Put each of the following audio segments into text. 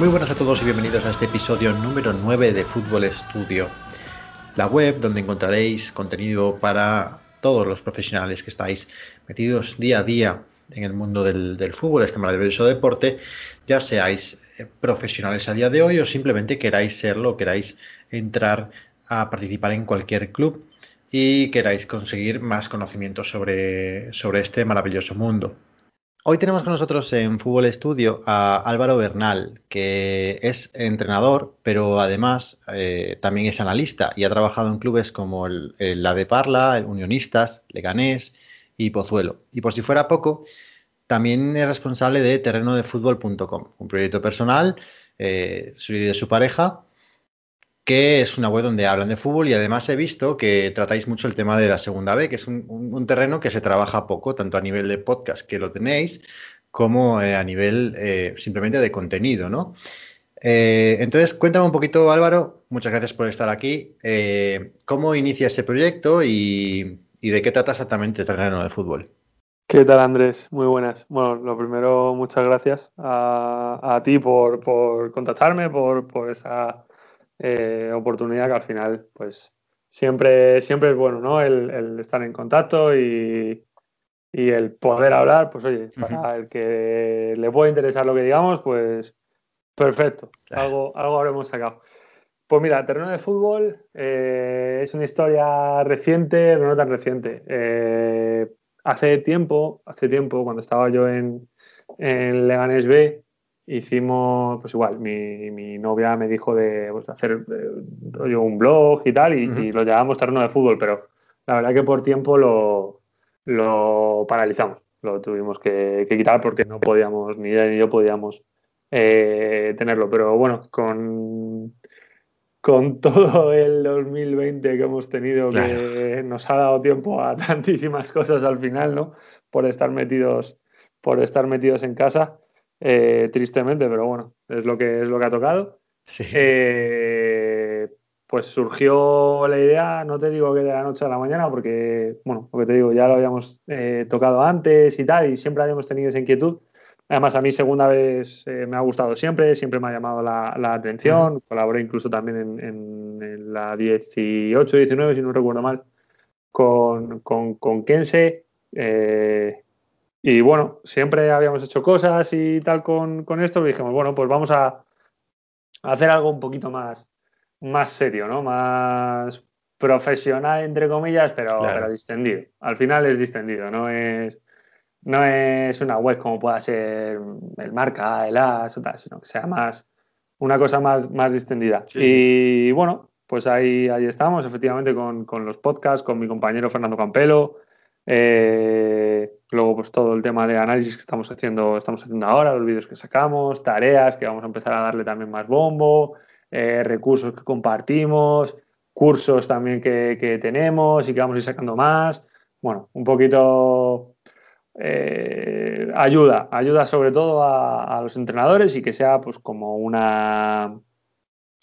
Muy buenas a todos y bienvenidos a este episodio número 9 de Fútbol Estudio, la web donde encontraréis contenido para todos los profesionales que estáis metidos día a día en el mundo del, fútbol, este maravilloso deporte, ya seáis eh, profesionales a día de hoy o simplemente queráis serlo, queráis entrar a participar en cualquier club y queráis conseguir más conocimiento sobre, sobre este maravilloso mundo. Hoy tenemos con nosotros en Fútbol Estudio a Álvaro Bernal, que es entrenador, pero además eh, también es analista y ha trabajado en clubes como la de Parla, el Unionistas, Leganés y Pozuelo. Y por si fuera poco, también es responsable de terrenodefutbol.com, un proyecto personal eh, de su pareja que es una web donde hablan de fútbol y además he visto que tratáis mucho el tema de la segunda B, que es un, terreno que se trabaja poco, tanto a nivel de podcast que lo tenéis, como eh, a nivel eh, simplemente de contenido, ¿no? Eh, entonces, cuéntame un poquito, Álvaro, muchas gracias por estar aquí. ¿Cómo inicia ese proyecto y, de qué trata exactamente el terreno de fútbol? ¿Qué tal, Andrés? Muy buenas. Bueno, lo primero, muchas gracias a, ti por, por contactarme, por, por esa eh, oportunidad que al final, pues siempre, siempre es bueno, ¿no? El, estar en contacto y, el poder hablar, pues oye, para el que le pueda interesar lo que digamos, pues perfecto, algo, algo habremos sacado. Pues mira, terreno de fútbol eh, es una historia reciente, pero no tan reciente. Eh, hace tiempo, hace tiempo, cuando estaba yo en, en Leganés B, hicimos, pues igual, mi, mi novia me dijo de pues, hacer eh, un blog y tal, y, lo llamamos terreno de fútbol, pero la verdad que por tiempo lo, lo paralizamos, lo tuvimos que, quitar porque no podíamos, ni ella ni yo podíamos eh, tenerlo, pero bueno, con, con todo el 2020 que hemos tenido, que nos ha dado tiempo a tantísimas cosas al final, ¿no? Por estar metidos, por estar metidos en casa. Eh, tristemente, pero bueno, es lo que es lo que ha tocado. Eh, pues surgió la idea, no te digo que de la noche a la mañana, porque, bueno, lo que te digo, ya lo habíamos eh, tocado antes y tal, y siempre habíamos tenido esa inquietud. Además, a mí segunda vez me ha gustado siempre, siempre me ha llamado la, atención. Colaboré incluso también en, la 18, 19, si no recuerdo mal, con, con, con Kense. Y bueno, siempre habíamos hecho cosas y tal con, esto, y dijimos, bueno, pues vamos a, hacer algo un poquito más, más serio, ¿no? Más profesional, entre comillas, pero, pero distendido. Al final es distendido, no es, no es una web como pueda ser el marca, el as o tal, sino que sea más una cosa más, más distendida. y bueno, pues ahí, ahí estamos, efectivamente, con, con los podcasts, con mi compañero Fernando Campelo. Eh, luego, pues todo el tema de análisis que estamos haciendo, estamos haciendo ahora, los vídeos que sacamos, tareas que vamos a empezar a darle también más bombo, eh, recursos que compartimos, cursos también que, tenemos y que vamos a ir sacando más. Bueno, un poquito eh, ayuda, ayuda sobre todo a, a, los entrenadores y que sea pues como una,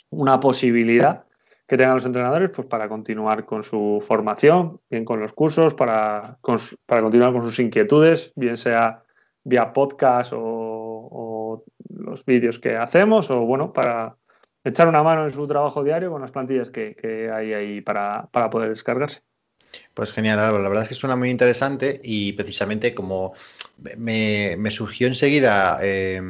una posibilidad que tengan los entrenadores pues para continuar con su formación, bien con los cursos, para, para continuar con sus inquietudes, bien sea vía podcast o, los vídeos que hacemos o bueno, para echar una mano en su trabajo diario con las plantillas que, hay ahí para, poder descargarse. Pues genial, la verdad es que suena muy interesante y precisamente como me, surgió enseguida eh,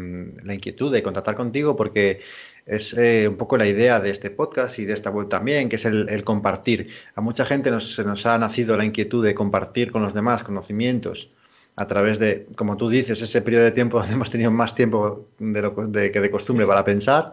la inquietud de contactar contigo porque es eh, un poco la idea de este podcast y de esta web también, que es el, compartir. A mucha gente nos, se nos ha nacido la inquietud de compartir con los demás conocimientos a través de, como tú dices, ese periodo de tiempo donde hemos tenido más tiempo de lo, de, que de costumbre para pensar.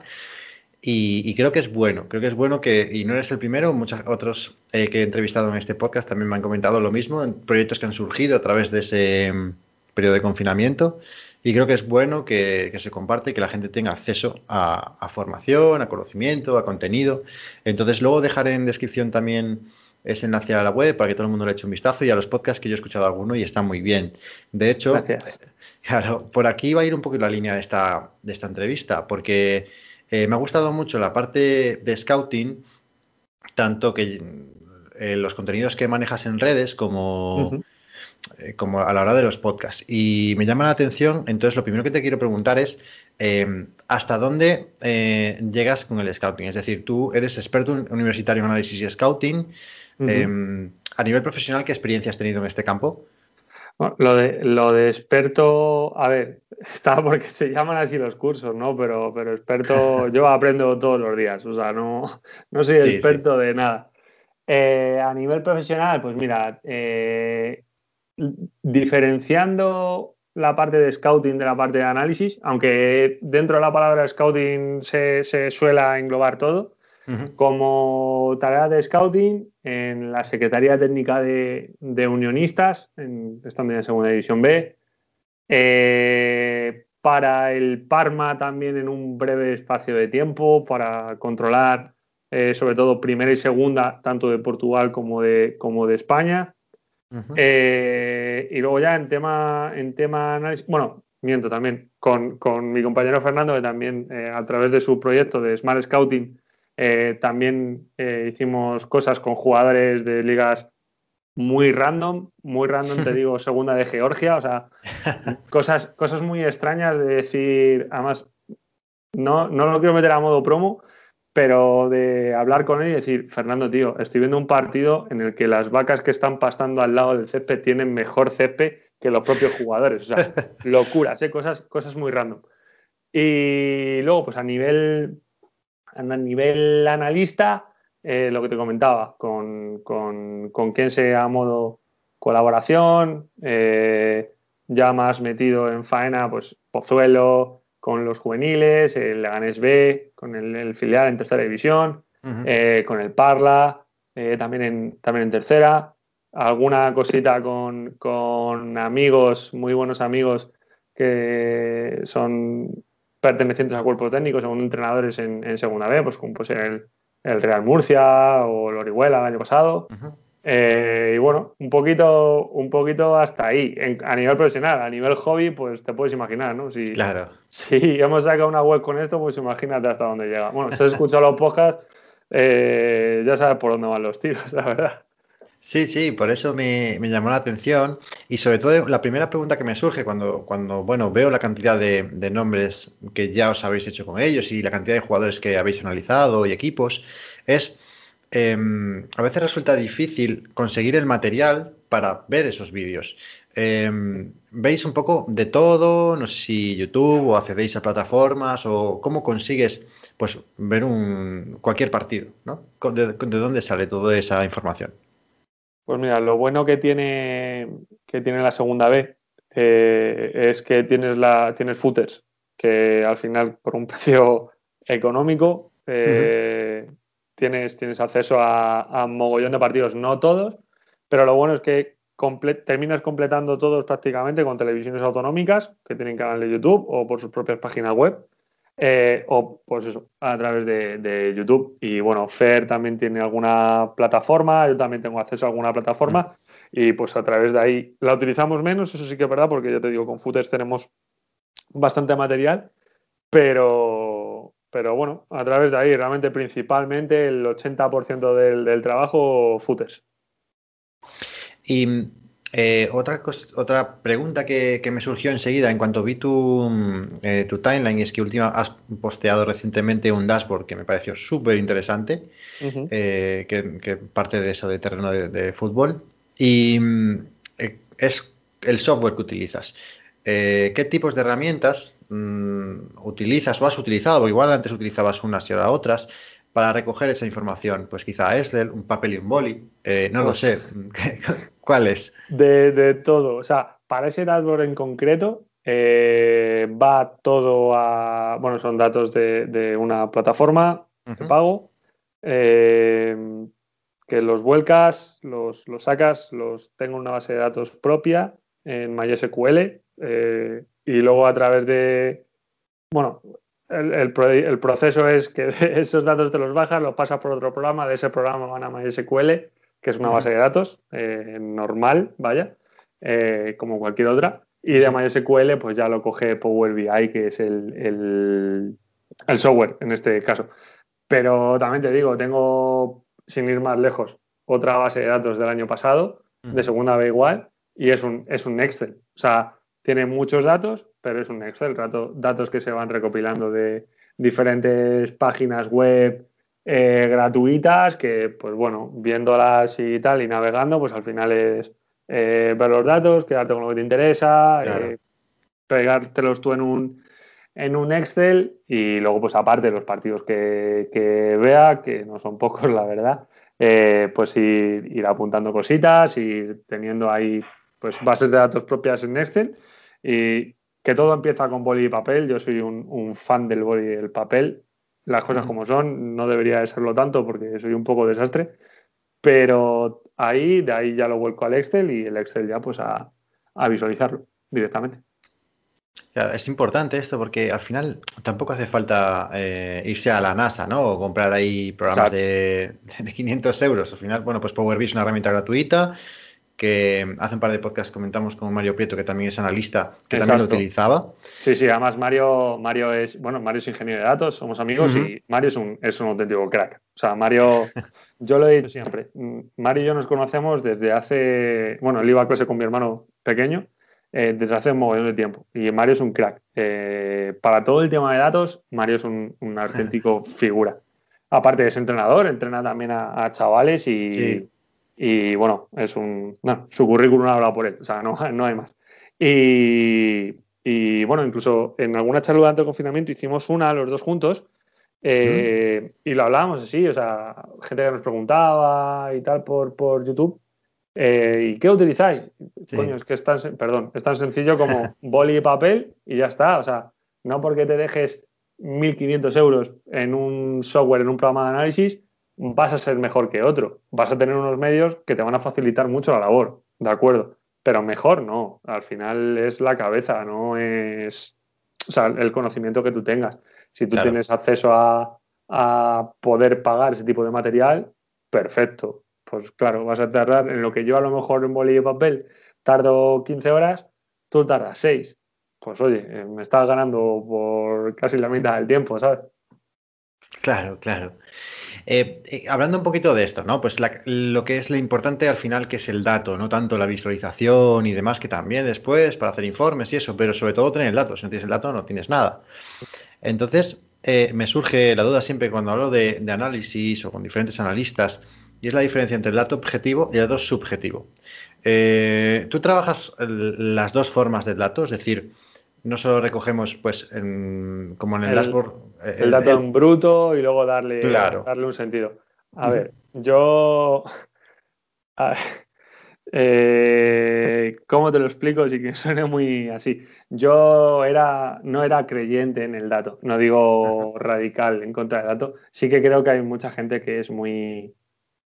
Y, creo que es bueno, creo que es bueno que, y no eres el primero, muchos otros eh, que he entrevistado en este podcast también me han comentado lo mismo, en proyectos que han surgido a través de ese mm, periodo de confinamiento y creo que es bueno que, se comparte y que la gente tenga acceso a, formación, a conocimiento, a contenido. Entonces, luego dejaré en descripción también ese enlace a la web para que todo el mundo le eche un vistazo y a los podcasts que yo he escuchado alguno y están muy bien. De hecho, claro, por aquí va a ir un poco la línea de esta, de esta entrevista, porque eh, me ha gustado mucho la parte de scouting, tanto que eh, los contenidos que manejas en redes como eh, como a la hora de los podcasts. Y me llama la atención, entonces lo primero que te quiero preguntar es, em, ¿hasta dónde llegas con el scouting? Es decir, tú eres experto universitario en análisis y scouting. Em, a nivel profesional, ¿qué experiencia has tenido en este campo? Lo, de, lo de experto, a ver, está porque se llaman así los cursos, ¿no? Pero, pero experto, yo aprendo todos los días, o sea, no, no soy experto de nada. Eh, a nivel profesional, pues mira, eh, diferenciando la parte de scouting de la parte de análisis, aunque dentro de la palabra scouting se, se suele englobar todo, como tarea de scouting en la Secretaría Técnica de, Unionistas, en, estando en Segunda División B, eh, para el Parma también en un breve espacio de tiempo, para controlar eh, sobre todo primera y segunda, tanto de Portugal como de, como de España. Eh, y luego ya en tema, en tema análisis, bueno, miento también, con, con mi compañero Fernando, que también a través de su proyecto de Smart Scouting eh, también eh, hicimos cosas con jugadores de ligas muy random, muy random, te digo, segunda de Georgia, o sea, cosas, cosas muy extrañas de decir, además, no, no lo quiero meter a modo promo, pero de hablar con él y decir, Fernando, tío, estoy viendo un partido en el que las vacas que están pastando al lado del césped tienen mejor césped que los propios jugadores, o sea, locuras, ¿eh? cosas, cosas muy random. Y luego, pues a nivel a nivel analista, eh, lo que te comentaba, con, con, con quien sea a modo colaboración, eh, ya más metido en faena, pues Pozuelo con los juveniles, el Leganés B, con el, filial en tercera división, eh, con el Parla, también, en, también en tercera, alguna cosita con, con amigos, muy buenos amigos que son pertenecientes al cuerpo técnico, según entrenadores en, segunda B, pues como puede ser el, Real Murcia o el Orihuela el año pasado. Eh, y bueno, un poquito, un poquito hasta ahí. a nivel profesional, a nivel hobby, pues te puedes imaginar, ¿no? Si, claro. Si hemos sacado una web con esto, pues imagínate hasta dónde llega. Bueno, si has escuchado los podcasts, eh, ya sabes por dónde van los tiros, la verdad. Sí, sí, por eso me, llamó la atención y sobre todo la primera pregunta que me surge cuando, cuando bueno, veo la cantidad de, nombres que ya os habéis hecho con ellos y la cantidad de jugadores que habéis analizado y equipos es, em, a veces resulta difícil conseguir el material para ver esos vídeos. Em, ¿Veis un poco de todo? No sé si YouTube o accedéis a plataformas o cómo consigues pues ver un, cualquier partido, ¿no? de dónde sale toda esa información? Pues mira, lo bueno que tiene, que tiene la segunda B eh, es que tienes, la, tienes footers, que al final por un precio económico eh, tienes, tienes acceso a, un mogollón de partidos, no todos, pero lo bueno es que terminas completando todos prácticamente con televisiones autonómicas que tienen canal de YouTube o por sus propias páginas web. Eh, o pues eso, a través de, YouTube. Y bueno, Fer también tiene alguna plataforma, yo también tengo acceso a alguna plataforma y pues a través de ahí la utilizamos menos, eso sí que es verdad, porque ya te digo, con Footers tenemos bastante material, pero, pero bueno, a través de ahí realmente principalmente el 80% del, del trabajo Footers. Y eh, otra, otra pregunta que, me surgió enseguida en cuanto vi tu, mm, eh, tu timeline es que última has posteado recientemente un dashboard que me pareció súper interesante, eh, que, parte de eso de terreno de, fútbol. Y mm, es el software que utilizas. ¿Qué tipos de herramientas mm, utilizas o has utilizado? Porque igual antes utilizabas unas y ahora otras para recoger esa información? Pues quizá Excel, un papel y un boli, no lo pues sé. ¿Cuáles? De, de, todo. O sea, para ese dashboard en concreto eh, va todo a. Bueno, son datos de, una plataforma de pago. Eh, que los vuelcas, los, los, sacas, los tengo en una base de datos propia en MySQL eh, y luego a través de. Bueno, el, el, proceso es que esos datos te los bajas, los pasas por otro programa, de ese programa van a MySQL que es una base de datos eh, normal, vaya, eh, como cualquier otra. Y de MySQL, pues ya lo coge Power BI, que es el, software en este caso. Pero también te digo, tengo, sin ir más lejos, otra base de datos del año pasado, de segunda B igual, y es un, es un Excel. O sea, tiene muchos datos, pero es un Excel, datos que se van recopilando de diferentes páginas web eh, gratuitas que, pues bueno, viéndolas y tal y navegando, pues al final es eh, ver los datos, quedarte con lo que te interesa, eh, pegártelos tú en un, en un Excel y luego, pues aparte, los partidos que, que vea, que no son pocos, la verdad, pues ir, ir, apuntando cositas y teniendo ahí pues bases de datos propias en Excel y que todo empieza con boli y papel. Yo soy un, un fan del boli y el papel las cosas como son, no debería de serlo tanto porque soy un poco desastre, pero ahí, de ahí ya lo vuelco al Excel y el Excel ya pues a, visualizarlo directamente. es importante esto porque al final tampoco hace falta eh, irse a la NASA, ¿no? O comprar ahí programas de, de, 500 euros. Al final, bueno, pues Power BI es una herramienta gratuita que hace un par de podcasts comentamos con Mario Prieto, que también es analista, que también lo utilizaba. Sí, sí, además Mario, Mario es, bueno, Mario es ingeniero de datos, somos amigos y Mario es un, es un auténtico crack. O sea, Mario, yo lo he dicho siempre, Mario y yo nos conocemos desde hace, bueno, él iba a clase con mi hermano pequeño, eh, desde hace un montón de tiempo. Y Mario es un crack. Eh, para todo el tema de datos, Mario es un, un auténtico figura. Aparte es entrenador, entrena también a, chavales y, y bueno, es un. No, su currículum habla por él, o sea, no, no hay más. Y, y, bueno, incluso en alguna charla durante el confinamiento hicimos una los dos juntos eh, y lo hablábamos así, o sea, gente que nos preguntaba y tal por, por YouTube. Eh, ¿Y qué utilizáis? Coño, es que es tan, perdón, es tan sencillo como boli y papel y ya está. O sea, no porque te dejes 1.500 euros en un software, en un programa de análisis, vas a ser mejor que otro. Vas a tener unos medios que te van a facilitar mucho la labor, ¿de acuerdo? Pero mejor no. Al final es la cabeza, no es o sea, el conocimiento que tú tengas. Si tú tienes acceso a, poder pagar ese tipo de material, perfecto. Pues claro, vas a tardar en lo que yo a lo mejor en bolillo y papel tardo 15 horas, tú tardas 6. Pues oye, eh, me estás ganando por casi la mitad del tiempo, ¿sabes? Claro, claro. Eh, eh, hablando un poquito de esto, ¿no? Pues lo que es lo importante al final, que es el dato, no tanto la visualización y demás, que también después para hacer informes y eso, pero sobre todo tener el dato. Si no tienes el dato, no tienes nada. Entonces, eh, me surge la duda siempre cuando hablo de, análisis o con diferentes analistas, y es la diferencia entre el dato objetivo y el dato subjetivo. Tú trabajas las dos formas del dato, es decir, no solo recogemos pues como en el, dashboard el, dato en bruto y luego darle, darle un sentido. A ver yo eh, cómo te lo explico si que suene muy así. Yo era no era creyente en el dato no digo radical en contra del dato. Sí que creo que hay mucha gente que es muy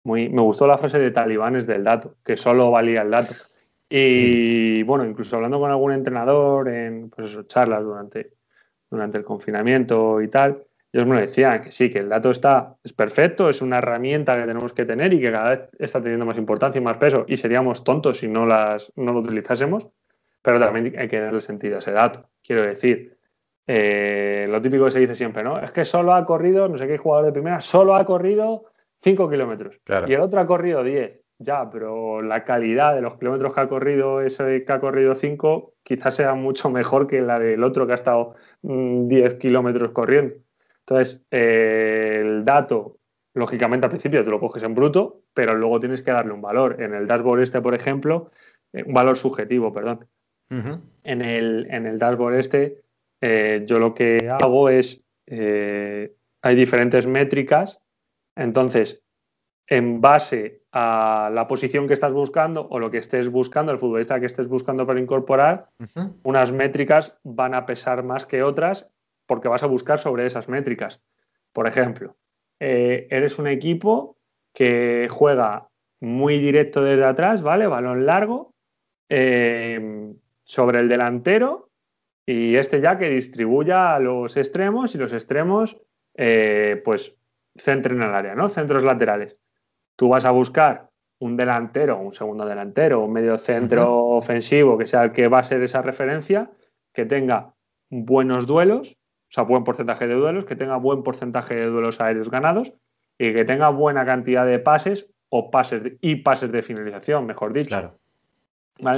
muy me gustó la frase de talibanes del dato que solo valía el dato y bueno, incluso hablando con algún entrenador en pues charlas durante, durante el confinamiento y tal, ellos me decían que sí, que el dato está, es perfecto, es una herramienta que tenemos que tener y que cada vez está teniendo más importancia y más peso y seríamos tontos si no, las, no lo utilizásemos, pero también hay que darle sentido a ese dato. Quiero decir, eh, lo típico que se dice siempre, ¿no? Es que solo ha corrido, no sé qué jugador de primera, solo ha corrido 5 kilómetros y el otro ha corrido 10. Ya, pero la calidad de los kilómetros que ha corrido ese que ha corrido 5 quizás sea mucho mejor que la del otro que ha estado 10 mm, kilómetros corriendo. Entonces, eh, el dato, lógicamente al principio te lo coges en bruto, pero luego tienes que darle un valor. En el dashboard este, por ejemplo, eh, un valor subjetivo, perdón. en, el, en el dashboard este, eh, yo lo que hago es, hay diferentes métricas, entonces, en base a la posición que estás buscando o lo que estés buscando, el futbolista que estés buscando para incorporar, unas métricas van a pesar más que otras porque vas a buscar sobre esas métricas. Por ejemplo, eh, eres un equipo que juega muy directo desde atrás, ¿vale? Balón largo, eh, sobre el delantero y este ya que distribuya a los extremos y los extremos, eh, pues centren al área, ¿no? Centros laterales tú vas a buscar un delantero, un segundo delantero, un medio centro ofensivo que sea el que va a ser esa referencia, que tenga buenos duelos, o sea, buen porcentaje de duelos, que tenga buen porcentaje de duelos aéreos ganados y que tenga buena cantidad de pases o pases y pases de finalización, mejor dicho. Claro.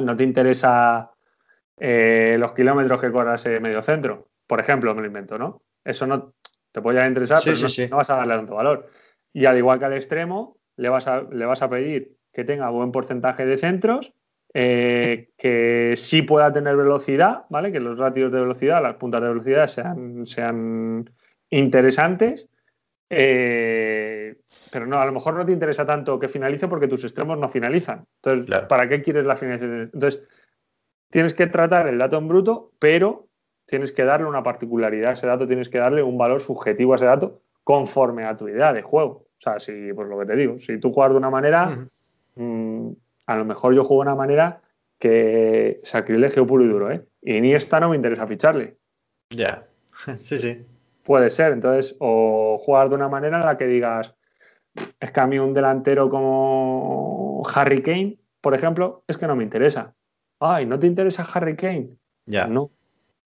No te interesa eh, los kilómetros que corras en medio centro. Por ejemplo, me lo invento, ¿no? Eso no te puede interesar, pero no, vas a darle tanto valor. Y al igual que al extremo, le vas a, le vas a pedir que tenga buen porcentaje de centros, eh, que sí pueda tener velocidad, ¿vale? Que los ratios de velocidad, las puntas de velocidad sean, sean interesantes. Eh, pero no, a lo mejor no te interesa tanto que finalice porque tus extremos no finalizan. Entonces, ¿para qué quieres la finalización? Entonces, tienes que tratar el dato en bruto, pero tienes que darle una particularidad a ese dato, tienes que darle un valor subjetivo a ese dato conforme a tu idea de juego. O sea, si, pues lo que te digo, si tú juegas de una manera, mm, a lo mejor yo juego de una manera que sacrilegio puro y duro, ¿eh? Y ni esta no me interesa ficharle. Ya, sí, sí. Puede ser, entonces, o jugar de una manera en la que digas, es que a mí un delantero como Harry Kane, por ejemplo, es que no me interesa. Ay, ¿no te interesa Harry Kane? Ya. No.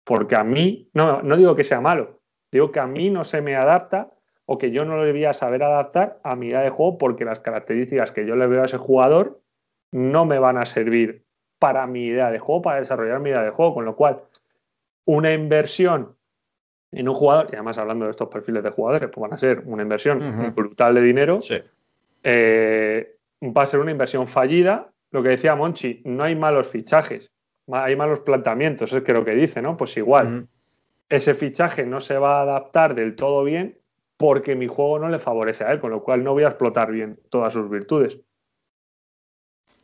Porque a mí, no, no digo que sea malo, digo que a mí no se me adapta o que yo no lo debía saber adaptar a mi idea de juego porque las características que yo le veo a ese jugador no me van a servir para mi idea de juego, para desarrollar mi idea de juego. Con lo cual, una inversión en un jugador, y además hablando de estos perfiles de jugadores, pues van a ser una inversión brutal de dinero. Eh, va a ser una inversión fallida lo que decía Monchi, no hay malos fichajes, hay malos planteamientos, es que lo que dice, ¿no? Pues igual, ese fichaje no se va a adaptar del todo bien porque mi juego no le favorece a él, con lo cual no voy a explotar bien todas sus virtudes.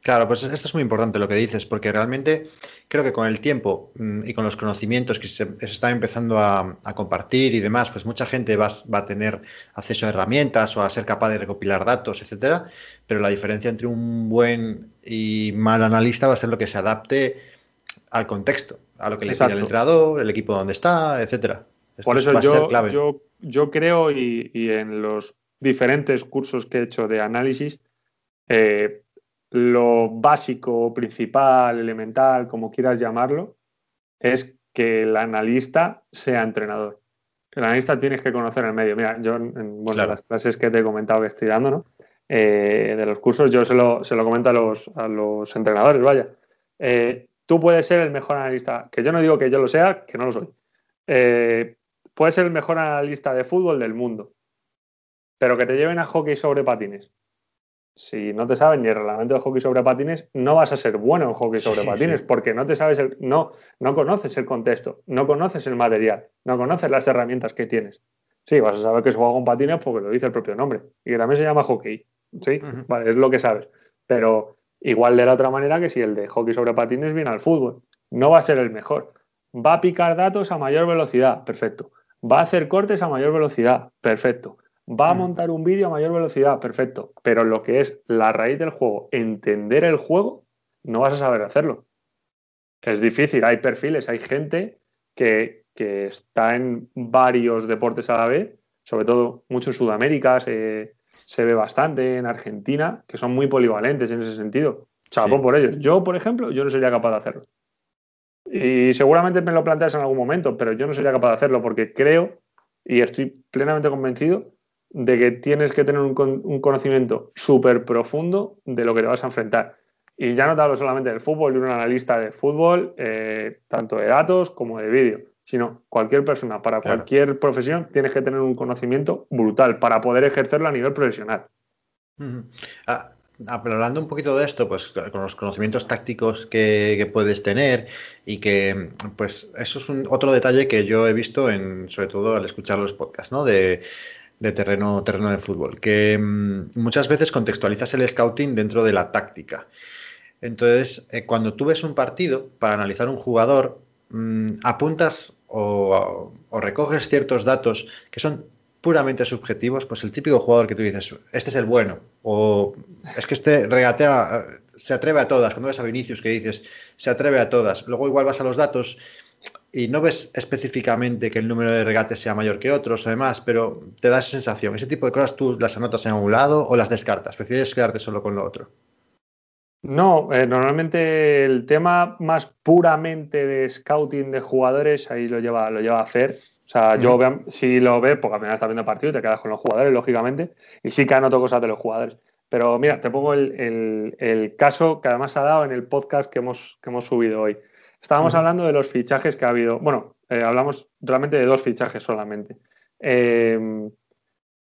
Claro, pues esto es muy importante lo que dices, porque realmente creo que con el tiempo mm, y con los conocimientos que se, están empezando a, compartir y demás, pues mucha gente va, a tener acceso a herramientas o a ser capaz de recopilar datos, etcétera. Pero la diferencia entre un buen y mal analista va a ser lo que se adapte al contexto, a lo que le pide el entrenador, el equipo donde está, etcétera. Por eso yo, yo, yo, creo y, y, en los diferentes cursos que he hecho de análisis, eh, lo básico, principal, elemental, como quieras llamarlo, es que el analista sea entrenador. El analista tienes que conocer el medio. Mira, yo en las clases que te he comentado que estoy dando, ¿no? Eh, de los cursos, yo se lo, se lo comento a los, a los entrenadores, vaya. Eh, tú puedes ser el mejor analista, que yo no digo que yo lo sea, que no lo soy. Eh, puedes ser el mejor analista de fútbol del mundo, pero que te lleven a hockey sobre patines si no te sabes ni el reglamento de hockey sobre patines, no vas a ser bueno en hockey sobre patines, porque no te sabes el, no, no conoces el contexto, no conoces el material, no conoces las herramientas que tienes. Sí, vas a saber que se juega con patines porque lo dice el propio nombre y que también se llama hockey. Sí, vale, es lo que sabes. Pero igual de la otra manera que si el de hockey sobre patines viene al fútbol. No va a ser el mejor. Va a picar datos a mayor velocidad, perfecto. Va a hacer cortes a mayor velocidad, perfecto. Va a mm. montar un vídeo a mayor velocidad, perfecto. Pero lo que es la raíz del juego, entender el juego, no vas a saber hacerlo. Es difícil, hay perfiles, hay gente que, está en varios deportes a la vez, sobre todo mucho en Sudamérica, se, ve bastante, en Argentina, que son muy polivalentes en ese sentido. Chapo por ellos. Yo, por ejemplo, yo no sería capaz de hacerlo. Y seguramente me lo planteas en algún momento, pero yo no sería capaz de hacerlo porque creo y estoy plenamente convencido de que tienes que tener un, conocimiento súper profundo de lo que te vas a enfrentar. Y ya no te hablo solamente del fútbol, de un analista de fútbol, eh, tanto de datos como de vídeo, sino cualquier persona, para cualquier profesión, tienes que tener un conocimiento brutal para poder ejercerlo a nivel profesional. Ah, hablando un poquito de esto, pues con los conocimientos tácticos que, puedes tener y que, pues eso es un, otro detalle que yo he visto en, sobre todo al escuchar los podcasts, ¿no? De de terreno, terreno de fútbol, que mm, muchas veces contextualizas el scouting dentro de la táctica. Entonces, eh, cuando tú ves un partido, para analizar un jugador, mm, apuntas o, recoges ciertos datos que son puramente subjetivos, pues el típico jugador que tú dices, este es el bueno, o es que este regatea, se atreve a todas, cuando ves a Vinicius que dices, se atreve a todas, luego igual vas a los datos y no ves específicamente que el número de regates sea mayor que otros, además, pero te da esa sensación. Ese tipo de cosas tú las anotas en un lado o las descartas. ¿Prefieres quedarte solo con lo otro? No, eh, normalmente el tema más puramente de scouting de jugadores, ahí lo lleva, lo lleva a hacer. O sea, yo si lo ves, porque al final estás viendo el partido y te quedas con los jugadores, lógicamente, y sí que anoto cosas de los jugadores. Pero mira, te pongo el, caso que además ha dado en el podcast que hemos, que hemos subido hoy. Estábamos hablando de los fichajes que ha habido. Bueno, eh, hablamos realmente de dos fichajes solamente. Eh,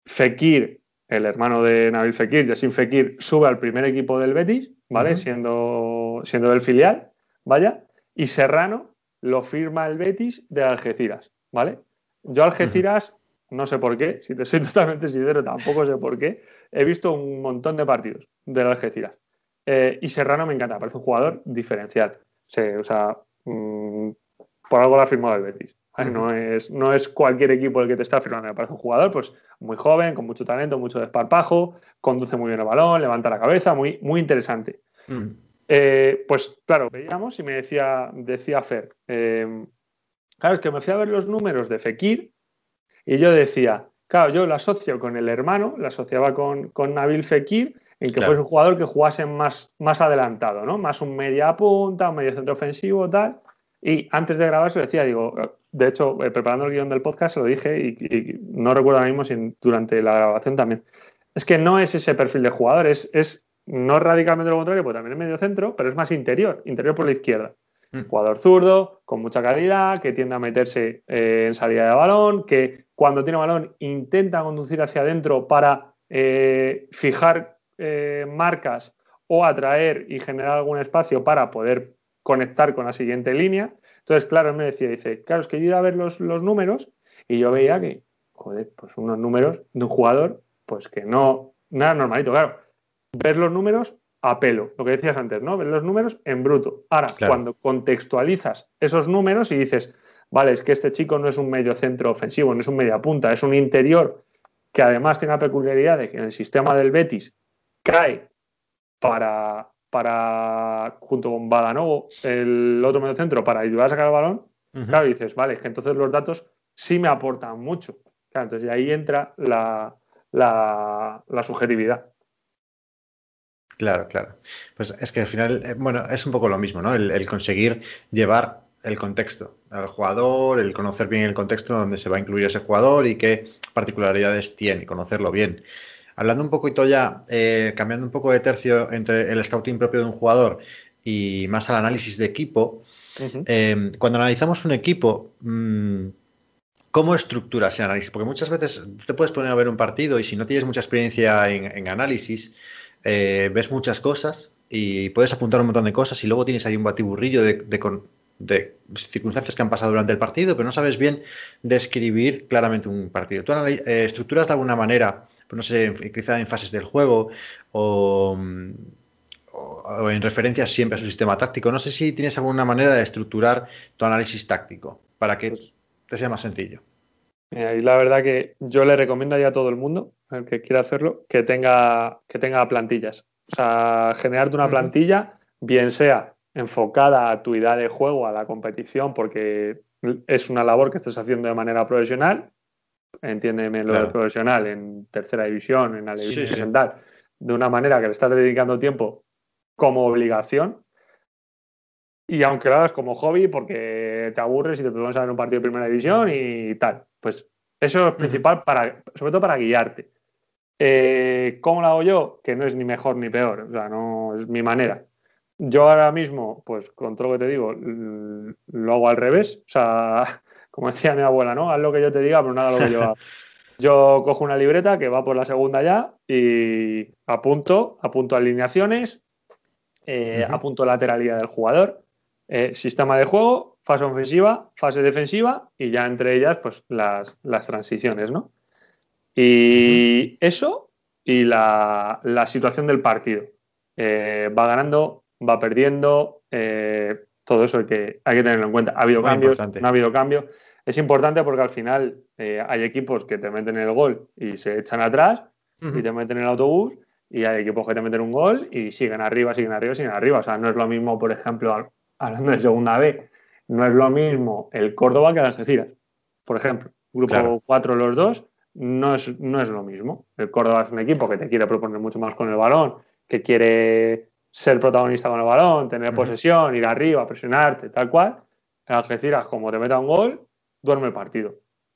Fekir, el hermano de Nabil Fekir, Yassin Fekir, sube al primer equipo del Betis, ¿vale? siendo, siendo del filial, vaya. Y Serrano lo firma el Betis de Algeciras, ¿vale? Yo Algeciras, no sé por qué, si te soy totalmente sincero, tampoco sé por qué. He visto un montón de partidos del Algeciras. Eh, y Serrano me encanta, parece un jugador diferencial. o sea, mm, por algo lo ha firmado el Betis. No es, no es cualquier equipo el que te está firmando. Me parece un jugador pues, muy joven, con mucho talento, mucho desparpajo, conduce muy bien el balón, levanta la cabeza, muy, muy interesante. Eh, pues claro, veíamos y me decía, decía Fer, eh, claro, es que me fui a ver los números de Fekir y yo decía, claro, yo lo asocio con el hermano, lo asociaba con, con Nabil Fekir, en que fuese un jugador que jugase más, más adelantado, ¿no? Más un media punta, un medio centro ofensivo, tal. Y antes de grabar se decía, digo, de hecho, eh, preparando el guion del podcast se lo dije y, no recuerdo ahora mismo si durante la grabación también. Es que no es ese perfil de jugador, es, es no radicalmente lo contrario, porque también es medio centro, pero es más interior, interior por la izquierda. Mm. Jugador zurdo, con mucha calidad, que tiende a meterse eh, en salida de balón, que cuando tiene balón intenta conducir hacia adentro para eh, fijar marcas o atraer y generar algún espacio para poder conectar con la siguiente línea. Entonces, claro, él me decía, dice, claro, es que yo iba a ver los, números y yo veía que, joder, pues unos números de un jugador, pues que no, nada normalito, claro. Ver los números a pelo, lo que decías antes, ¿no? Ver los números en bruto. Ahora, cuando contextualizas esos números y dices, vale, es que este chico no es un medio centro ofensivo, no es un media punta, es un interior que además tiene la peculiaridad de que en el sistema del Betis cae para, para, junto con Badanovo, el otro medio centro, para ayudar a sacar el balón, claro, dices, vale, es que entonces los datos sí me aportan mucho. Claro, entonces ahí entra la, la, subjetividad. Claro, claro. Pues es que al final, eh, bueno, es un poco lo mismo, ¿no? El, conseguir llevar el contexto al jugador, el conocer bien el contexto donde se va a incluir ese jugador y qué particularidades tiene, conocerlo bien. Hablando un poquito ya, eh, cambiando un poco de tercio entre el scouting propio de un jugador y más al análisis de equipo, eh, cuando analizamos un equipo, mm, ¿cómo estructuras ese análisis? Porque muchas veces te puedes poner a ver un partido y si no tienes mucha experiencia en, análisis, eh, ves muchas cosas y puedes apuntar un montón de cosas y luego tienes ahí un batiburrillo de, de circunstancias que han pasado durante el partido, pero no sabes bien describir claramente un partido. ¿Tú estructuras de alguna manera pues no sé, quizá en fases del juego o, en referencia siempre a su sistema táctico. No sé si tienes alguna manera de estructurar tu análisis táctico para que pues te sea más sencillo. Y la verdad que yo le recomiendo a todo el mundo, el que quiera hacerlo, que tenga, que tenga plantillas. O sea, generarte una plantilla, bien sea enfocada a tu idea de juego, a la competición, porque es una labor que estás haciendo de manera profesional, entiéndeme lo profesional, en tercera división, en la división de una manera que le estás dedicando tiempo como obligación. Y aunque lo hagas como hobby, porque te aburres y te pones a ver un partido de primera división y tal. Pues eso es principal, para, sobre todo para guiarte. Eh, ¿Cómo lo hago yo? Que no es ni mejor ni peor, o sea, no es mi manera. Yo ahora mismo, pues con todo lo que te digo, lo hago al revés. O sea, como decía mi abuela, ¿no? Haz lo que yo te diga, pero nada lo que yo haga. Yo cojo una libreta que va por la segunda ya y apunto, apunto alineaciones, eh, apunto lateralidad del jugador, eh, sistema de juego, fase ofensiva, fase defensiva y ya entre ellas, pues las, transiciones, ¿no? Y eso y la, situación del partido. Eh, va ganando, va perdiendo, todo eso hay que, hay que tenerlo en cuenta. Ha habido cambios, no ha habido cambios. Es importante porque al final eh, hay equipos que te meten el gol y se echan atrás y te meten el autobús y hay equipos que te meten un gol y siguen arriba, siguen arriba, siguen arriba. O sea, no es lo mismo, por ejemplo, hablando de segunda B, no es lo mismo el Córdoba que el Algeciras. Por ejemplo, grupo 4 los dos, no es, no es lo mismo. El Córdoba es un equipo que te quiere proponer mucho más con el balón, que quiere ser protagonista con el balón, tener posesión, ir arriba, presionarte, tal cual. El Algeciras, como te meta un gol, duerme el partido.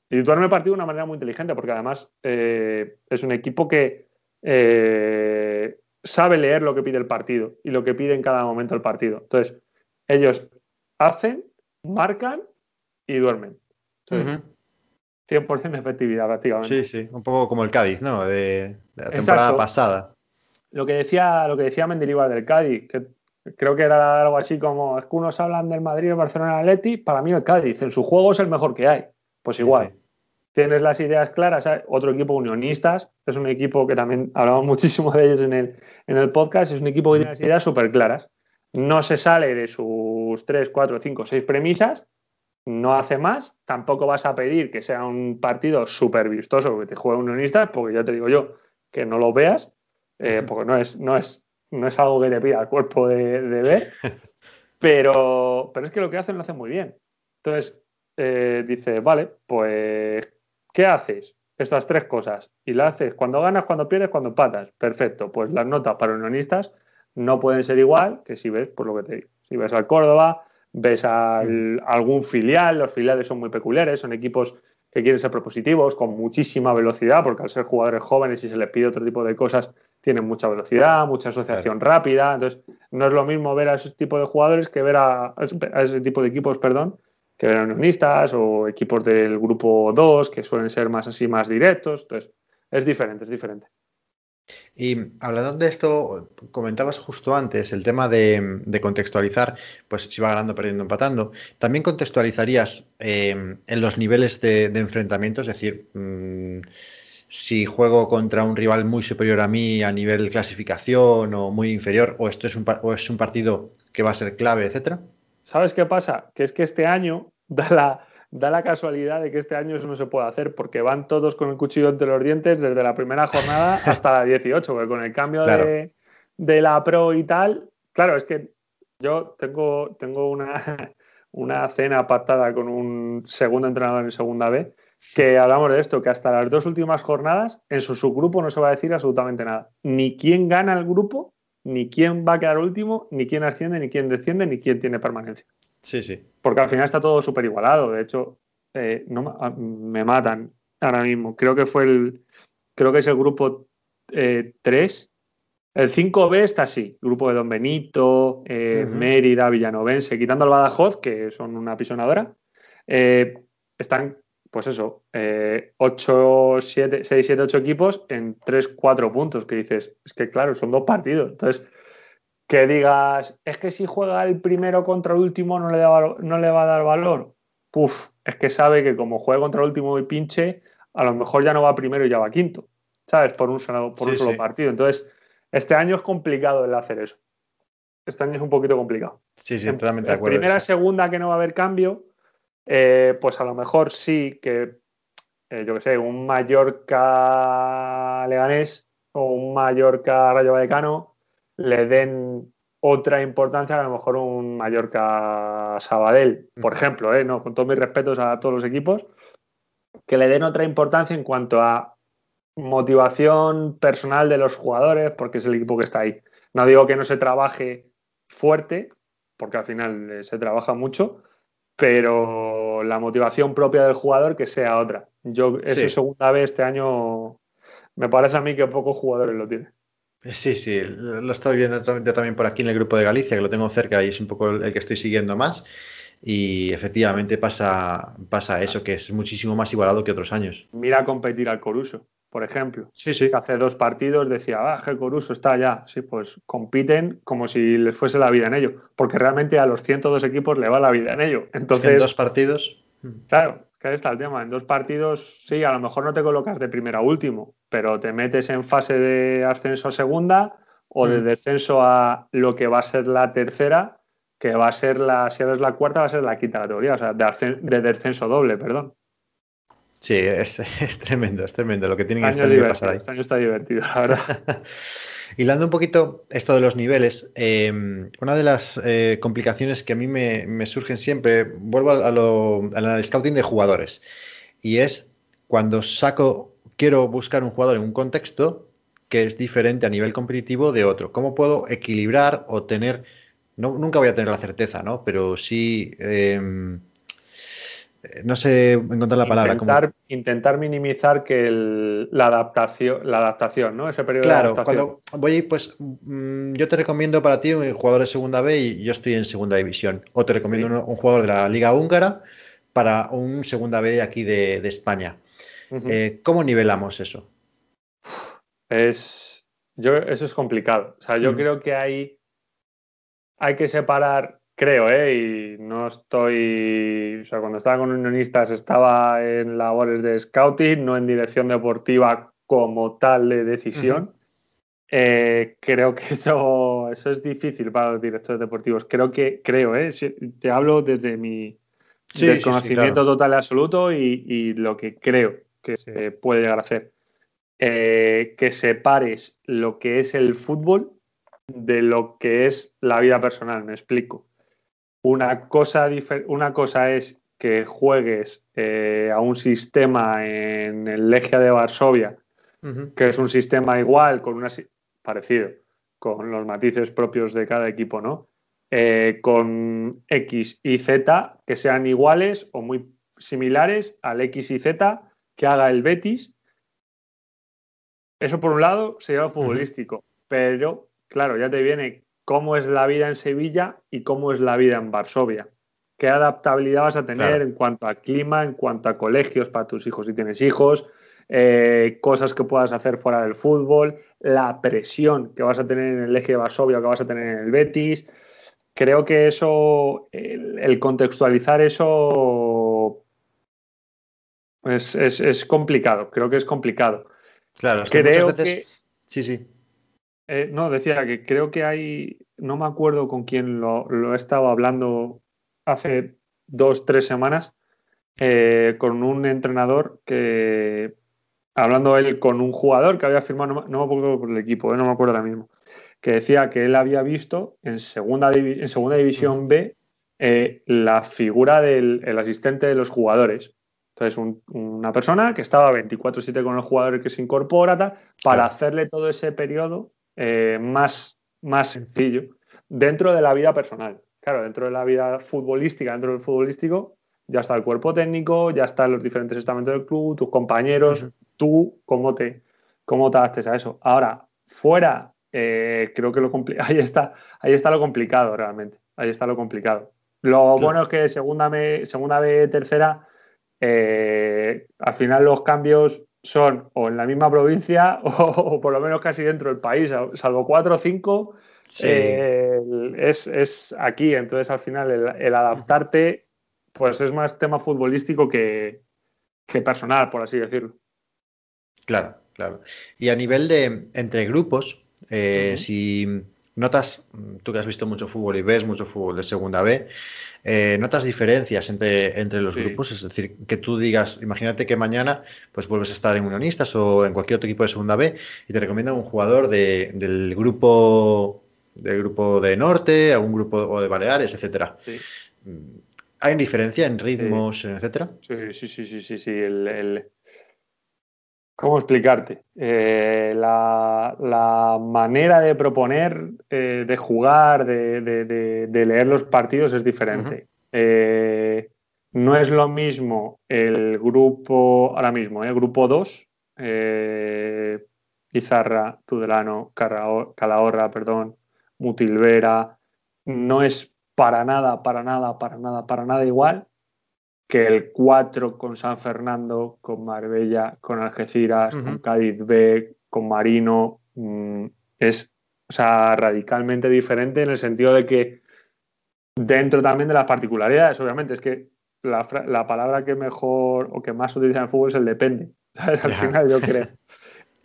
Y duerme el partido de una manera muy inteligente, porque además eh, es un equipo que eh, sabe leer lo que pide el partido y lo que pide en cada momento el partido. Entonces, ellos hacen, marcan y duermen. 100% de efectividad prácticamente. Sí, sí, un poco como el Cádiz, ¿no? De, la temporada pasada. Lo que decía, lo que decía Mendilibar del Cádiz, que creo que era algo así como, es que unos hablan del Madrid, el Barcelona, el Atleti, para mí el Cádiz, en su juego es el mejor que hay. Pues igual. Tienes las ideas claras, otro equipo unionistas, es un equipo que también hablamos muchísimo de ellos en el, en el podcast, es un equipo que tiene las ideas súper claras. No se sale de sus 3, 4, 5, 6 premisas no hace más, tampoco vas a pedir que sea un partido súper vistoso que te juegue un unionista, porque ya te digo yo que no lo veas, eh, porque no es, no, es, no es algo que te pida el cuerpo de, ver, pero, pero es que lo que hacen lo hacen muy bien. Entonces, eh, dice, vale, pues, ¿qué haces? Estas tres cosas. Y la haces cuando ganas, cuando pierdes, cuando empatas. Perfecto. Pues las notas para unionistas no pueden ser igual que si ves, por lo que te digo, si ves al Córdoba, ves a mm. algún filial, los filiales son muy peculiares, son equipos que quieren ser propositivos, con muchísima velocidad, porque al ser jugadores jóvenes y se les pide otro tipo de cosas, tienen mucha velocidad, mucha asociación rápida. Entonces, no es lo mismo ver a ese tipo de jugadores que ver a, ese tipo de equipos, perdón, que ver a unionistas o equipos del grupo 2, que suelen ser más así, más directos. Entonces, es diferente, es diferente. Y hablando de esto, comentabas justo antes el tema de, contextualizar, pues si va ganando, perdiendo, empatando. También contextualizarías em, en los niveles de, enfrentamiento, es decir, mm, si juego contra un rival muy superior a mí a nivel clasificación o muy inferior, o esto es un, o es un partido que va a ser clave, etcétera. ¿Sabes qué pasa? Que es que este año da la, da la casualidad de que este año eso no se puede hacer porque van todos con el cuchillo entre los dientes desde la primera jornada hasta la 18, porque con el cambio de, la Pro y tal, claro, es que yo tengo, tengo una, una cena pactada con un segundo entrenador en segunda B que hablamos de esto, que hasta las dos últimas jornadas en su subgrupo no se va a decir absolutamente nada. Ni quién gana el grupo, ni quién va a quedar último, ni quién asciende, ni quién desciende, ni quién tiene permanencia. Sí, sí. Porque al final está todo súper igualado. De hecho, eh, no, ah, me matan ahora mismo. Creo que fue el. Creo que es el grupo 3. Eh, el 5B está así. Grupo de Don Benito, eh, Mérida, Villanovense, quitando al Badajoz, que son una pisonadora. están, pues eso, 8, 7, 6, 7, 8 equipos en 3, 4 puntos. Que dices, es que claro, son dos partidos. Entonces que digas, es que si juega el primero contra el último no le, no le va a dar valor. Puf, es que sabe que como juega contra el último y pinche, a lo mejor ya no va primero y ya va quinto, ¿sabes? Por un solo, por un solo partido. Entonces, este año es complicado el hacer eso. Este año es un poquito complicado. Sí, sí, totalmente de acuerdo. Primera, segunda que no va a haber cambio, eh, pues a lo mejor sí que, eh, yo qué sé, un Mallorca Leganés o un Mallorca Rayo Vallecano le den otra importancia a lo mejor un Mallorca Sabadell, por ejemplo, ¿eh? no, con todos mis respetos a todos los equipos, que le den otra importancia en cuanto a motivación personal de los jugadores, porque es el equipo que está ahí. No digo que no se trabaje fuerte, porque al final eh, se trabaja mucho, pero la motivación propia del jugador que sea otra. Yo, eso segunda vez este año, me parece a mí que pocos jugadores lo tienen. Sí, sí, lo estoy viendo también por aquí en el grupo de Galicia, que lo tengo cerca y es un poco el que estoy siguiendo más. Y efectivamente pasa, pasa eso, que es muchísimo más igualado que otros años. Mira competir al Coruso, por ejemplo. Sí, sí. hace dos partidos decía, ah, el Coruso está allá. Sí, pues compiten como si les fuese la vida en ello, porque realmente a los 102 equipos le va la vida en ello. Entonces, en dos partidos. Claro, que ahí está el tema. En dos partidos, sí, a lo mejor no te colocas de primero a último, pero te metes en fase de ascenso a segunda o de mm. descenso a lo que va a ser la tercera, que va a ser la, si eres la cuarta, va a ser la quinta categoría, o sea, de, descenso doble, perdón. Sí, es, tremendo, es tremendo lo que tiene este que pasar ahí. Este año está divertido, la verdad. Hilando un poquito esto de los niveles, em, una de las eh, complicaciones que a mí me, surgen siempre, vuelvo a lo, al scouting de jugadores, y es cuando saco, quiero buscar un jugador en un contexto que es diferente a nivel competitivo de otro. ¿Cómo puedo equilibrar o tener, no, nunca voy a tener la certeza, ¿no? Pero sí... Em, no sé encontrar la palabra. Intentar, intentar minimizar que la adaptación, la adaptación, ¿no? Ese periodo claro, de cuando voy, pues mm, yo te recomiendo para ti un jugador de segunda B y yo estoy en segunda división. O te recomiendo un, jugador de la Liga Húngara para un segunda B de aquí de, España. Eh, ¿Cómo nivelamos eso? Es. Yo, eso es complicado. O sea, yo creo que hay. Hay que separar creo, ¿eh? Y no estoy, o sea, cuando estaba con unionistas estaba en labores de scouting, no en dirección deportiva como tal de decisión. Eh, creo que eso, eso es difícil para los directores deportivos. Creo que, creo, ¿eh? te hablo desde mi desconocimiento total y absoluto y, lo que creo que se puede llegar a hacer. Eh, que separes lo que es el fútbol de lo que es la vida personal, me explico. Una cosa, una cosa es que juegues eh, a un sistema en el Legia de Varsovia, que es un sistema igual, con una parecido, con los matices propios de cada equipo, ¿no? Eh, con X y Z que sean iguales o muy similares al X y Z que haga el Betis. Eso por un lado sería lo futbolístico, pero claro, ya te viene cómo es la vida en Sevilla y cómo es la vida en Varsovia. ¿Qué adaptabilidad vas a tener en cuanto a clima, en cuanto a colegios para tus hijos si tienes hijos, eh, cosas que puedas hacer fuera del fútbol, la presión que vas a tener en el eje de Varsovia o que vas a tener en el Betis? Creo que eso, el, contextualizar eso es, complicado, creo que es complicado. Claro, es que creo que... Sí, sí. Eh, no, decía que creo que hay, no me acuerdo con quién lo, he estado hablando hace dos, tres semanas, eh, con un entrenador que, hablando él con un jugador que había firmado, no, me acuerdo por el equipo, eh, no me acuerdo ahora mismo, que decía que él había visto en segunda, en segunda división B la figura del asistente de los jugadores. Entonces, una persona que estaba 24-7 con el jugador que se incorpora para hacerle todo ese periodo eh, más, más sencillo dentro de la vida personal. Claro, dentro de la vida futbolística, dentro del futbolístico, ya está el cuerpo técnico, ya están los diferentes estamentos del club, tus compañeros, tú, cómo te, cómo te adaptes a eso. Ahora, fuera, eh, creo que lo ahí está, ahí está lo complicado realmente. Ahí está lo complicado. Lo bueno es que segunda, me, segunda B, tercera, eh, al final los cambios son o en la misma provincia o, por lo menos casi dentro del país, salvo cuatro o cinco, eh, es, aquí. Entonces, al final, el, adaptarte, pues es más tema futbolístico que, personal, por así decirlo. Claro, claro. Y a nivel de entre grupos, eh, si notas, tú que has visto mucho fútbol y ves mucho fútbol de segunda B, eh, ¿notas diferencias entre, entre los grupos? Es decir, que tú digas, imagínate que mañana pues vuelves a estar en Unionistas o en cualquier otro equipo de segunda B y te recomiendan un jugador del grupo del grupo de Norte, algún grupo o de Baleares, etcétera. ¿Hay diferencia en ritmos, etcétera? Sí, sí, sí, sí, sí, sí. el, ¿Cómo explicarte? Eh, la, manera de proponer, eh, de jugar, de, leer los partidos es diferente. Eh, no es lo mismo el grupo, ahora mismo, el grupo 2, Izarra, Tudelano, Calahorra, perdón, Mutilvera, no es para nada, para nada, para nada, para nada igual que el 4 con San Fernando, con Marbella, con Algeciras, con Cádiz B, con Marino, mm, es o sea, radicalmente diferente en el sentido de que dentro también de las particularidades, obviamente, es que la, palabra que mejor o que más se utiliza en el fútbol es el depende, al final yo creo.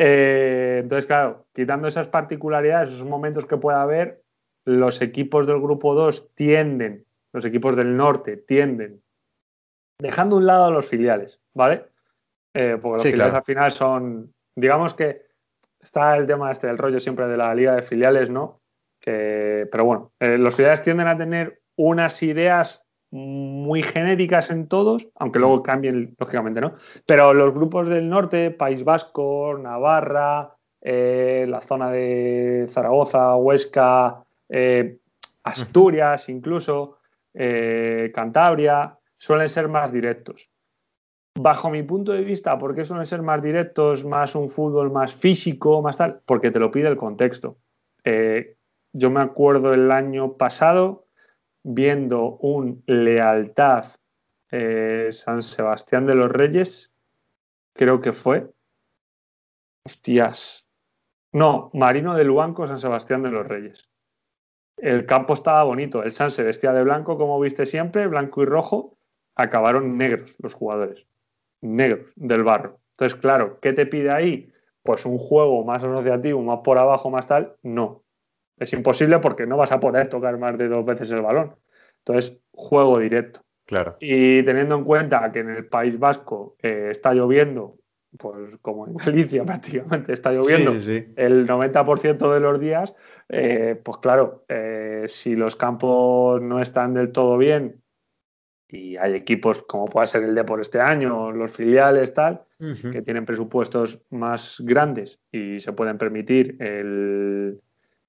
Eh, entonces, claro, quitando esas particularidades, esos momentos que pueda haber, los equipos del grupo 2 tienden, los equipos del norte tienden dejando un lado a los filiales, ¿vale? Eh, porque los filiales al final son, digamos que está el tema este del rollo siempre de la liga de filiales, ¿no? Que, pero bueno, eh, los filiales tienden a tener unas ideas muy genéricas en todos, aunque luego mm. cambien lógicamente, ¿no? Pero los grupos del norte, País Vasco, Navarra, eh, la zona de Zaragoza, Huesca, Asturias incluso, Cantabria, suelen ser más directos. Bajo mi punto de vista, ¿por qué suelen ser más directos, más un fútbol más físico, más tal? Porque te lo pide el contexto. Eh, yo me acuerdo el año pasado viendo un Lealtad eh, San Sebastián de los Reyes, creo que fue. Hostias. No, Marino de Luanco, San Sebastián de los Reyes. El campo estaba bonito, el San se vestía de blanco como viste siempre, blanco y rojo, acabaron negros los jugadores, negros del barro. Entonces, claro, ¿qué te pide ahí? Pues un juego más asociativo, más por abajo, más tal, no. Es imposible porque no vas a poder tocar más de dos veces el balón. Entonces, juego directo. Claro. Y teniendo en cuenta que en el País Vasco eh, está lloviendo, pues como en Galicia prácticamente está lloviendo el 90% de los días, eh, pues claro, eh, si los campos no están del todo bien y hay equipos como puede ser el de por este año, los filiales, tal, que tienen presupuestos más grandes y se pueden permitir el,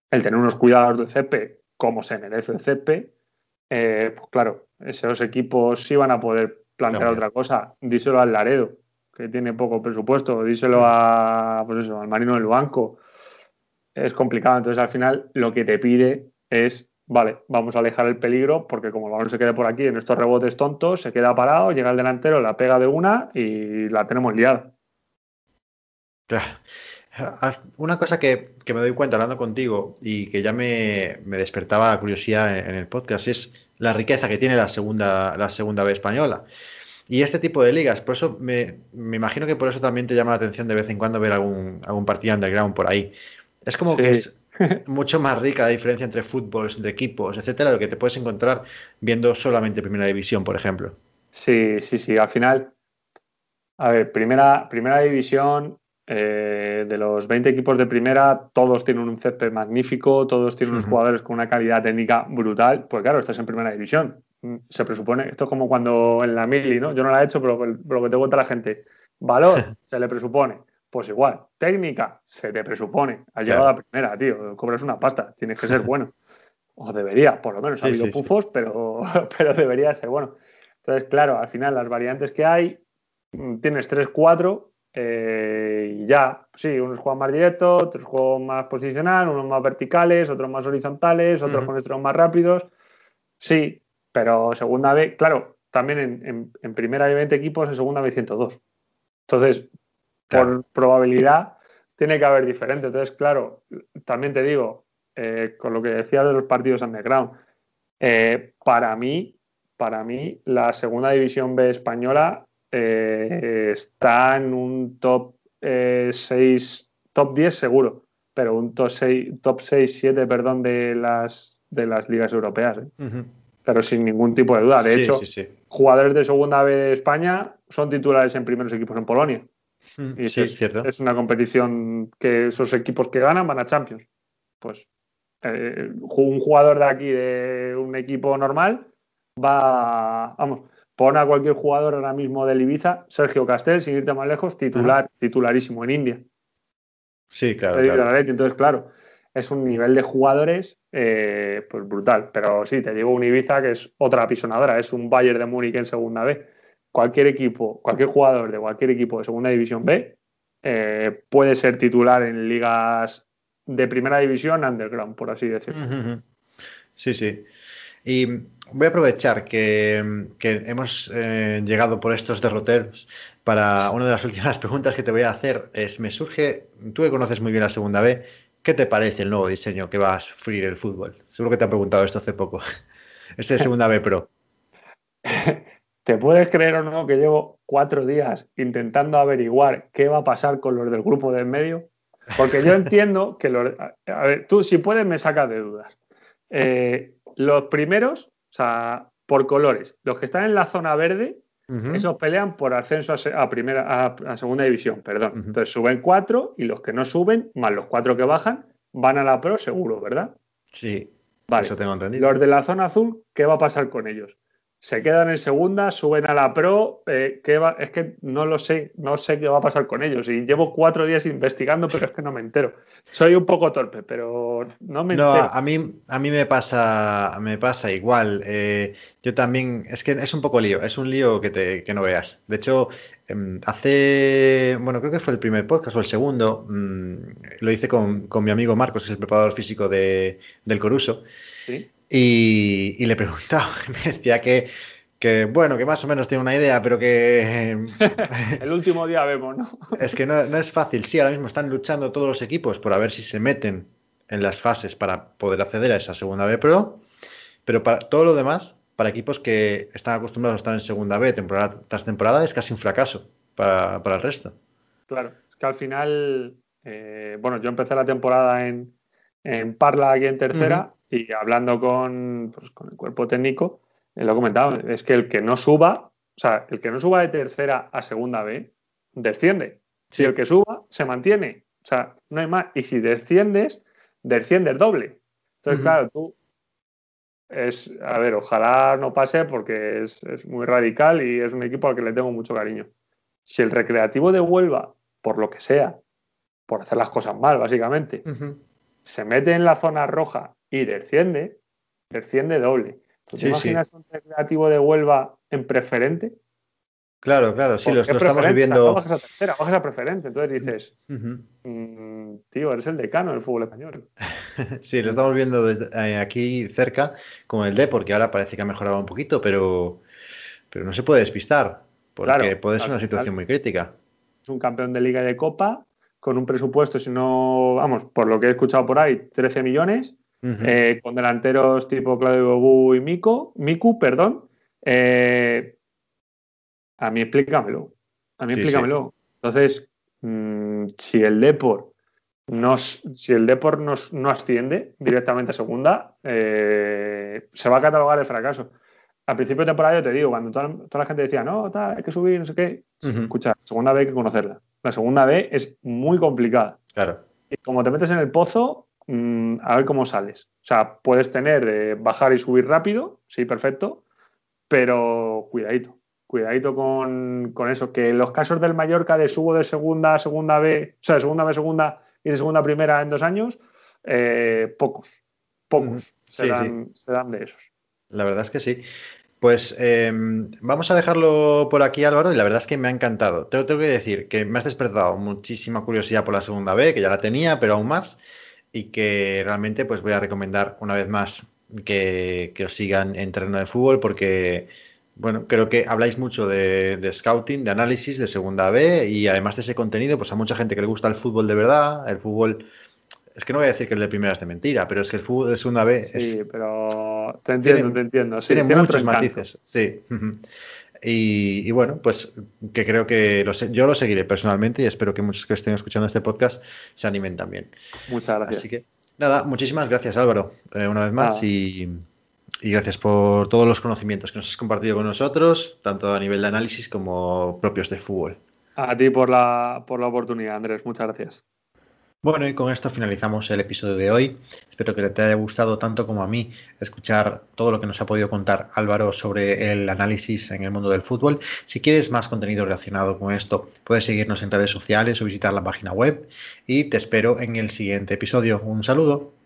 el tener unos cuidados del CP como se merece el CP, eh, pues claro, esos equipos sí van a poder plantear otra cosa. Díselo al Laredo, que tiene poco presupuesto, díselo a, pues eso, al Marino del Banco. Es complicado. Entonces, al final, lo que te pide es, vale, vamos a alejar el peligro, porque como el balón se quede por aquí en estos rebotes tontos, se queda parado, llega el delantero, la pega de una y la tenemos liada. Una cosa que, me doy cuenta hablando contigo y que ya me, despertaba la curiosidad en, el podcast es la riqueza que tiene la segunda, la segunda B española. Y este tipo de ligas, por eso me, imagino que por eso también te llama la atención de vez en cuando ver algún, algún partido underground por ahí. Es como que es mucho más rica la diferencia entre fútbol, entre equipos, etcétera, de lo que te puedes encontrar viendo solamente Primera División, por ejemplo. Sí, sí, sí. Al final, a ver, Primera, primera División eh, de los 20 equipos de primera, todos tienen un césped magnífico, todos tienen unos jugadores con una calidad técnica brutal. Pues claro, estás en primera división. Mm, se presupone, esto es como cuando en la mili, ¿no? Yo no la he hecho, pero, lo que te cuenta la gente. Valor, se le presupone. Pues igual, técnica, se te presupone. Has llegado a la primera, tío. Cobras una pasta, tienes que ser bueno. O debería, por lo menos. ha habido pufos, Pero, pero debería ser bueno. Entonces, claro, al final las variantes que hay, mm, tienes 3, 4 eh, y ya, sí, unos juegan más directo, otros juegan más posicional, unos más verticales, otros más horizontales, otros con extremos más rápidos. Sí, pero segunda vez, claro, también en, primera hay 20 equipos, en segunda hay 102. Entonces, por probabilidad, tiene que haber diferente. Entonces, claro, también te digo, eh, con lo que decía de los partidos underground, eh, para mí, para mí, la segunda división B española eh, está en un top 6, eh, top 10 seguro, pero un top 6, top 6 7, perdón, de las, de las ligas europeas. Pero sin ningún tipo de duda. De hecho, jugadores de segunda B de España son titulares en primeros equipos en Polonia. Y es, cierto. es una competición que esos equipos que ganan van a Champions. Pues un jugador de aquí de un equipo normal va, vamos, Pon a cualquier jugador ahora mismo del Ibiza, Sergio Castel, sin irte más lejos, titular, titularísimo en India. Sí, claro. Entonces, claro, es un nivel de jugadores eh, pues brutal. Pero sí, te digo un Ibiza que es otra apisonadora, es un Bayern de Múnich en segunda B. Cualquier equipo, cualquier jugador de cualquier equipo de segunda división B eh, puede ser titular en ligas de primera división underground, por así decirlo. Sí, sí. Y voy a aprovechar que, hemos eh, llegado por estos derroteros para una de las últimas preguntas que te voy a hacer. Es, me surge, tú que conoces muy bien la segunda B, ¿qué te parece el nuevo diseño que va a sufrir el fútbol? Seguro que te han preguntado esto hace poco. Este es segunda B Pro. ¿Te puedes creer o no que llevo cuatro días intentando averiguar qué va a pasar con los del grupo de en medio? Porque yo entiendo que los... A ver, tú si puedes me sacas de dudas. Eh, los primeros, o sea, por colores, los que están en la zona verde, esos pelean por ascenso a, primera, a, segunda división, perdón. Entonces suben cuatro y los que no suben, más los cuatro que bajan, van a la pro seguro, ¿verdad? Sí. Vale. Eso tengo entendido. Los de la zona azul, ¿qué va a pasar con ellos? Se quedan en segunda, suben a la Pro. Eh, es que no lo sé, no sé qué va a pasar con ellos. Y llevo cuatro días investigando, pero es que no me entero. Soy un poco torpe, pero no me no, A mí, a mí me pasa, me pasa igual. Eh, yo también, es que es un poco lío, es un lío que, te, que no veas. De hecho, em, hace, bueno, creo que fue el primer podcast o el segundo, mm, lo hice con, con, mi amigo Marcos, es el preparador físico de, del Coruso. ¿Sí? Y, le preguntaba, me decía que, que, bueno, que más o menos tiene una idea, pero que... El último día vemos, ¿no? es que no, es fácil. Sí, ahora mismo están luchando todos los equipos por a ver si se meten en las fases para poder acceder a esa segunda B Pro, pero para todo lo demás, para equipos que están acostumbrados a estar en segunda B temporada tras temporada, es casi un fracaso para, el resto. Claro, es que al final, eh, bueno, yo empecé la temporada en, en Parla aquí en tercera y hablando con, pues, con el cuerpo técnico, eh, lo he comentado, es que el que no suba, o sea, el que no suba de tercera a segunda B, desciende. Si el que suba, se mantiene. O sea, no hay más. Y si desciendes, desciendes doble. Entonces, claro, tú es, a ver, ojalá no pase porque es, muy radical y es un equipo al que le tengo mucho cariño. Si el recreativo de Huelva, por lo que sea, por hacer las cosas mal, básicamente, se mete en la zona roja y desciende, desciende doble. ¿Te imaginas un recreativo de Huelva en preferente? Claro, claro, sí, lo, estamos viviendo. bajas a tercera, bajas a preferente. Entonces dices, mm, tío, eres el decano del fútbol español. sí, lo estamos viendo eh, aquí cerca con el D, porque ahora parece que ha mejorado un poquito, pero, pero no se puede despistar, porque puede ser una situación muy crítica. Es un campeón de Liga y de Copa, con un presupuesto, si no, vamos, por lo que he escuchado por ahí, 13 millones, eh, con delanteros tipo Claudio Bobu y Mico, Miku, perdón. Eh, a mí explícamelo. A mí explícamelo. Entonces, mm, si el Depor si el no asciende directamente a segunda, eh, se va a catalogar de fracaso. Al principio de temporada yo te digo, cuando toda, la gente decía, no, hay que subir, no sé qué, escucha, segunda vez hay que conocerla. La segunda B es muy complicada. Claro. Y como te metes en el pozo, mm, a ver cómo sales. O sea, puedes tener de bajar y subir rápido, sí, perfecto, pero cuidadito. Cuidadito con, eso. Que los casos del Mallorca de subo de segunda a segunda B, o sea, de segunda B segunda y de segunda a primera en dos años, eh, pocos. Pocos se, se dan de esos. La verdad es que sí. Pues em, vamos a dejarlo por aquí, Álvaro, y la verdad es que me ha encantado. Te tengo que decir que me has despertado muchísima curiosidad por la segunda B, que ya la tenía, pero aún más, y que realmente pues voy a recomendar una vez más que, os sigan en terreno de fútbol, porque bueno, creo que habláis mucho de, de, scouting, de análisis de segunda B, y además de ese contenido, pues a mucha gente que le gusta el fútbol de verdad, el fútbol es que no voy a decir que el de primera es de mentira, pero es que el fútbol de segunda B sí, pero te entiendo, te entiendo. tiene, muchos matices, sí. Y, bueno, pues que creo que yo lo seguiré personalmente y espero que muchos que estén escuchando este podcast se animen también. Muchas gracias. Así que nada, muchísimas gracias Álvaro, eh, una vez más y, y, gracias por todos los conocimientos que nos has compartido con nosotros, tanto a nivel de análisis como propios de fútbol. A ti por la, por la oportunidad, Andrés, muchas gracias. Bueno, y con esto finalizamos el episodio de hoy. Espero que te haya gustado tanto como a mí escuchar todo lo que nos ha podido contar Álvaro sobre el análisis en el mundo del fútbol. Si quieres más contenido relacionado con esto, puedes seguirnos en redes sociales o visitar la página web. Y te espero en el siguiente episodio. Un saludo.